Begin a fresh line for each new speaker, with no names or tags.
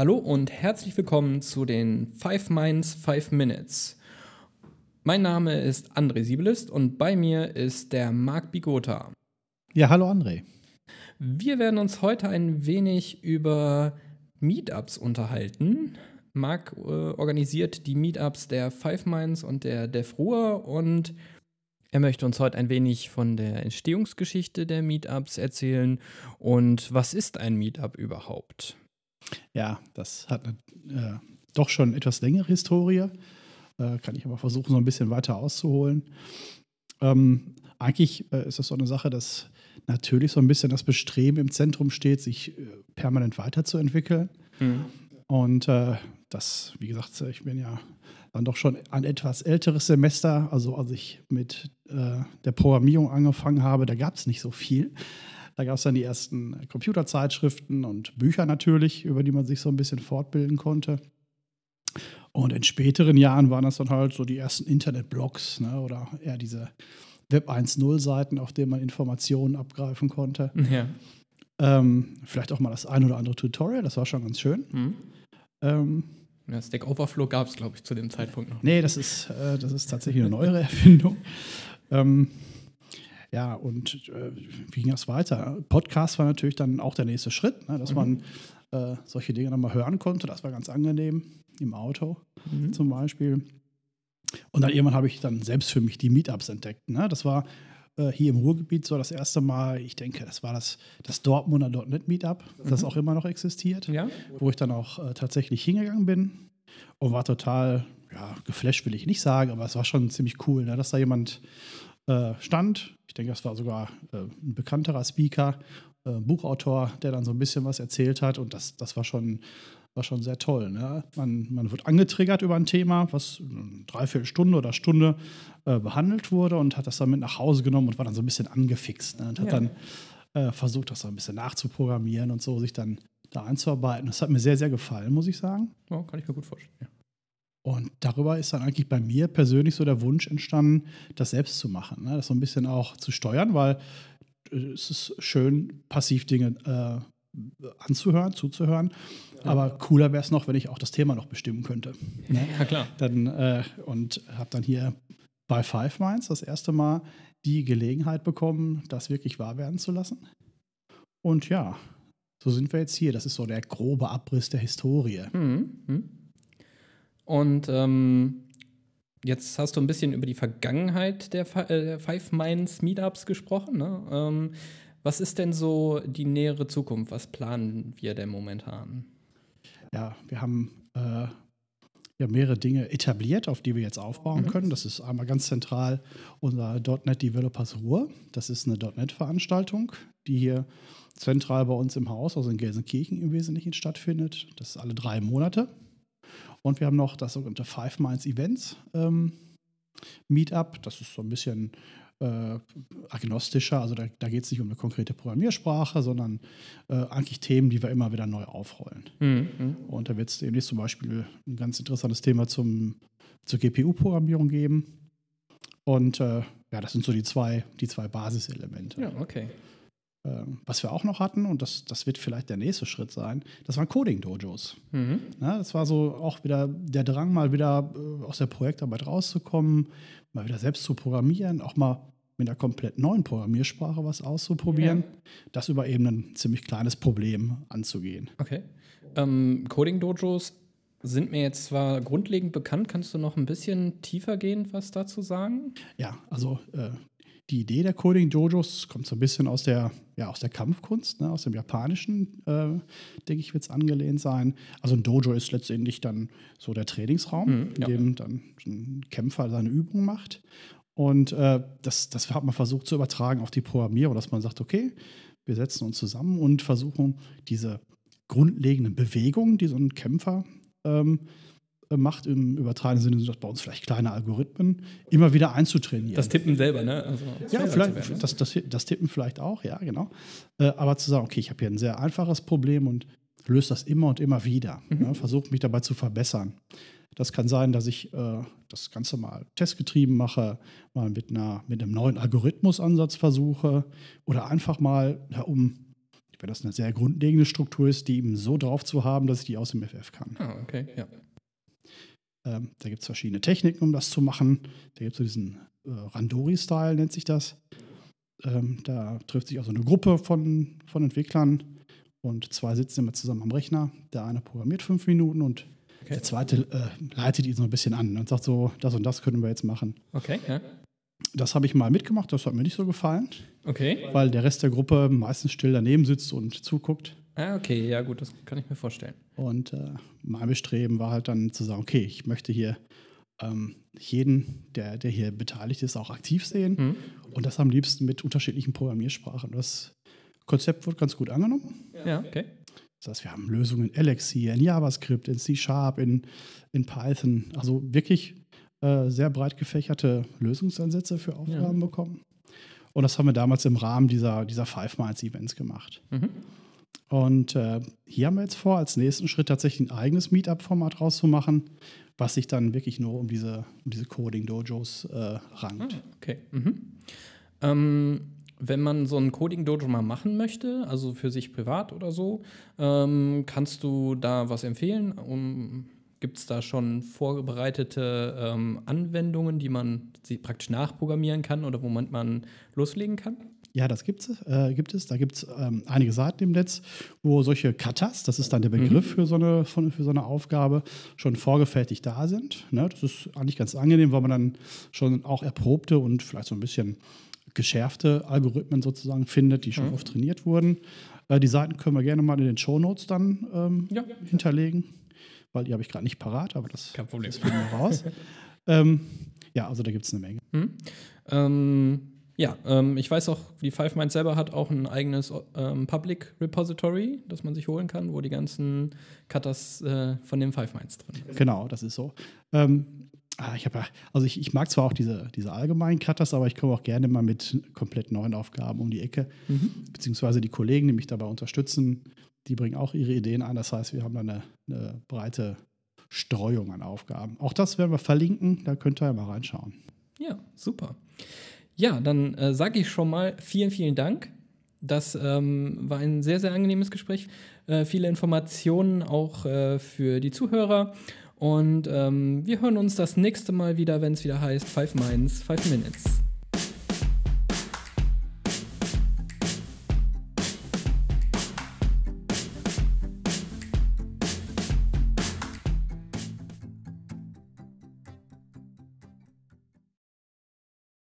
Hallo und herzlich willkommen zu den Five Minds, Five Minutes. Mein Name ist André Siebelist und bei mir ist der Marc Bigota.
Ja, hallo André.
Wir werden uns heute ein wenig über Meetups unterhalten. Marc äh, organisiert die Meetups der Five Minds und der Defruhr und er möchte uns heute ein wenig von der Entstehungsgeschichte der Meetups erzählen und was ist ein Meetup überhaupt?
Ja, das hat eine äh, doch schon etwas längere Historie. Äh, kann ich aber versuchen, so ein bisschen weiter auszuholen. Ähm, eigentlich äh, ist das so eine Sache, dass natürlich so ein bisschen das Bestreben im Zentrum steht, sich äh, permanent weiterzuentwickeln. Mhm. Und äh, das, wie gesagt, ich bin ja dann doch schon ein etwas älteres Semester. Also als ich mit äh, der Programmierung angefangen habe, da gab es nicht so viel. Da gab es dann die ersten Computerzeitschriften und Bücher natürlich, über die man sich so ein bisschen fortbilden konnte. Und in späteren Jahren waren das dann halt so die ersten Internetblogs ne, oder eher diese Web 1.0-Seiten, auf denen man Informationen abgreifen konnte. Ja. Ähm, vielleicht auch mal das ein oder andere Tutorial, das war schon ganz schön. Mhm.
Ähm, ja, Stack Overflow gab es, glaube ich, zu dem Zeitpunkt noch.
Nee, das ist, äh, das ist tatsächlich eine neuere Erfindung. Ähm, ja, und äh, wie ging das weiter? Podcast war natürlich dann auch der nächste Schritt, ne, dass mhm. man äh, solche Dinge nochmal hören konnte. Das war ganz angenehm im Auto mhm. zum Beispiel. Und dann irgendwann habe ich dann selbst für mich die Meetups entdeckt. Ne? Das war äh, hier im Ruhrgebiet so das erste Mal, ich denke, das war das, das Dortmunder .NET Meetup, mhm. das auch immer noch existiert, ja. wo ich dann auch äh, tatsächlich hingegangen bin und war total, ja, geflasht will ich nicht sagen, aber es war schon ziemlich cool, ne, dass da jemand äh, stand. Ich denke, das war sogar äh, ein bekannterer Speaker, äh, Buchautor, der dann so ein bisschen was erzählt hat und das, das war schon war schon sehr toll. Ne? Man, man wird angetriggert über ein Thema, was eine Dreiviertelstunde oder Stunde äh, behandelt wurde und hat das dann mit nach Hause genommen und war dann so ein bisschen angefixt. Ne? Und hat ja. dann äh, versucht, das so ein bisschen nachzuprogrammieren und so, sich dann da einzuarbeiten. Das hat mir sehr, sehr gefallen, muss ich sagen.
Oh, kann ich mir gut vorstellen. Ja.
Und darüber ist dann eigentlich bei mir persönlich so der Wunsch entstanden, das selbst zu machen. Ne? Das so ein bisschen auch zu steuern, weil äh, es ist schön, passiv Dinge äh, anzuhören, zuzuhören. Aber cooler wäre es noch, wenn ich auch das Thema noch bestimmen könnte.
Ne? Ja, klar.
Dann, äh, und habe dann hier bei Five Minds das erste Mal die Gelegenheit bekommen, das wirklich wahr werden zu lassen. Und ja, so sind wir jetzt hier. Das ist so der grobe Abriss der Historie. Mhm. mhm.
Und ähm, jetzt hast du ein bisschen über die Vergangenheit der äh, Five Minds Meetups gesprochen. Ne? Ähm, was ist denn so die nähere Zukunft? Was planen wir denn momentan?
Ja, wir haben äh, ja, mehrere Dinge etabliert, auf die wir jetzt aufbauen mhm. können. Das ist einmal ganz zentral unser .NET Developers Ruhr. Das ist eine .NET-Veranstaltung, die hier zentral bei uns im Haus, also in Gelsenkirchen im Wesentlichen stattfindet. Das ist alle drei Monate. Und wir haben noch das sogenannte Five Minds Events ähm, Meetup. Das ist so ein bisschen äh, agnostischer. Also da, da geht es nicht um eine konkrete Programmiersprache, sondern äh, eigentlich Themen, die wir immer wieder neu aufrollen. Mhm. Und da wird es demnächst zum Beispiel ein ganz interessantes Thema zum, zur GPU-Programmierung geben. Und äh, ja, das sind so die zwei, die zwei Basiselemente.
Ja, okay.
Ähm, was wir auch noch hatten, und das, das wird vielleicht der nächste Schritt sein, das waren Coding-Dojos. Mhm. Ja, das war so auch wieder der Drang, mal wieder äh, aus der Projektarbeit rauszukommen, mal wieder selbst zu programmieren, auch mal mit einer komplett neuen Programmiersprache was auszuprobieren, ja. das über eben ein ziemlich kleines Problem anzugehen.
Okay. Ähm, Coding-Dojos sind mir jetzt zwar grundlegend bekannt, kannst du noch ein bisschen tiefer gehen, was dazu sagen?
Ja, also äh, die Idee der Coding Dojos kommt so ein bisschen aus der, ja, aus der Kampfkunst, ne, aus dem Japanischen, äh, denke ich, wird es angelehnt sein. Also ein Dojo ist letztendlich dann so der Trainingsraum, mhm, ja. in dem dann ein Kämpfer seine Übungen macht. Und äh, das, das hat man versucht zu übertragen auf die Programmierung, dass man sagt, okay, wir setzen uns zusammen und versuchen diese grundlegenden Bewegungen, die so ein Kämpfer ähm, äh, macht, im übertragenen Sinne sind das bei uns vielleicht kleine Algorithmen, immer wieder einzutrainieren.
Das Tippen selber, ne? Also,
ja, vielleicht, werden, ne? das, das, das, Tippen vielleicht auch, ja, genau. Äh, aber zu sagen, okay, ich habe hier ein sehr einfaches Problem und löse das immer und immer wieder. Mhm. Ja, Versuche mich dabei zu verbessern. Das kann sein, dass ich äh, das Ganze mal testgetrieben mache, mal mit, einer, mit einem neuen Algorithmusansatz versuche oder einfach mal, ja, um wenn das eine sehr grundlegende Struktur ist, die eben so drauf zu haben, dass ich die aus dem FF kann.
Ah, okay, ja.
Ähm, da gibt es verschiedene Techniken, um das zu machen. Da gibt es so diesen äh, Randori-Style, nennt sich das. Ähm, da trifft sich also eine Gruppe von, von Entwicklern und zwei sitzen immer zusammen am Rechner. Der eine programmiert fünf Minuten und
Okay.
der zweite äh, leitet ihn so ein bisschen an und sagt so, das und das können wir jetzt machen.
Okay, ja.
Das habe ich mal mitgemacht, das hat mir nicht so gefallen,
Okay.
weil der Rest der Gruppe meistens still daneben sitzt und zuguckt.
Ah, okay, ja, gut, das kann ich mir vorstellen.
Und äh, mein Bestreben war halt dann zu sagen, okay, ich möchte hier ähm, jeden, der, der hier beteiligt ist, auch aktiv sehen.
Hm?
Und das am liebsten mit unterschiedlichen Programmiersprachen. Das Konzept wurde ganz gut angenommen.
Ja, okay.
Das heißt, wir haben Lösungen in Elixir, in JavaScript, in C-Sharp, in, in Python. Also wirklich äh, sehr breit gefächerte Lösungsansätze für Aufgaben bekommen. Und das haben wir damals im Rahmen dieser, dieser Five-Miles-Events gemacht.
Mhm.
Und äh, hier haben wir jetzt vor, als nächsten Schritt tatsächlich ein eigenes Meetup-Format rauszumachen, was sich dann wirklich nur um diese, um diese Coding-Dojos äh, rankt.
Ah, okay. Mhm. Ähm, wenn man so ein Coding-Dojo mal machen möchte, also für sich privat oder so, ähm, kannst du da was empfehlen? Um, Gibt es da schon vorbereitete ähm, Anwendungen, die man praktisch nachprogrammieren kann oder womit man loslegen kann?
Ja, das gibt es. Äh, gibt es. Da gibt es ähm, einige Seiten im Netz, wo solche Katas, das ist dann der Begriff für, so eine, von, für so eine Aufgabe, schon vorgefertigt da sind. Ne? Das ist eigentlich ganz angenehm, weil man dann schon auch erprobte und vielleicht so ein bisschen geschärfte Algorithmen sozusagen findet, die schon
Mhm.
oft trainiert wurden. Äh, die Seiten können wir gerne mal in den Show Notes dann ähm,
Ja.
hinterlegen, weil die habe ich gerade nicht parat, aber das,
Kein Problem.
das finden wir raus. ähm, ja, also da gibt es eine Menge.
Hm? Ähm, ja, ähm, ich weiß auch, die Five Minds selber hat auch ein eigenes ähm, Public Repository, das man sich holen kann, wo die ganzen Cutters äh, von den Five Minds drin sind.
Genau, das ist so. Ähm, ah, ich, hab, ja- also ich, ich mag zwar auch diese, diese allgemeinen Cutters, aber ich komme auch gerne mal mit komplett neuen Aufgaben um die Ecke.
Mhm.
Beziehungsweise die Kollegen, die mich dabei unterstützen, die bringen auch ihre Ideen ein. Das heißt, wir haben da eine, eine breite Streuung an Aufgaben. Auch das werden wir verlinken, da könnt ihr ja mal reinschauen.
Ja, super. Ja, dann äh, sage ich schon mal vielen, vielen Dank. Das ähm, war ein sehr, sehr angenehmes Gespräch. Äh, viele Informationen auch äh, für die Zuhörer. Und ähm, wir hören uns das nächste Mal wieder, wenn es wieder heißt Five Minds, Five Minutes.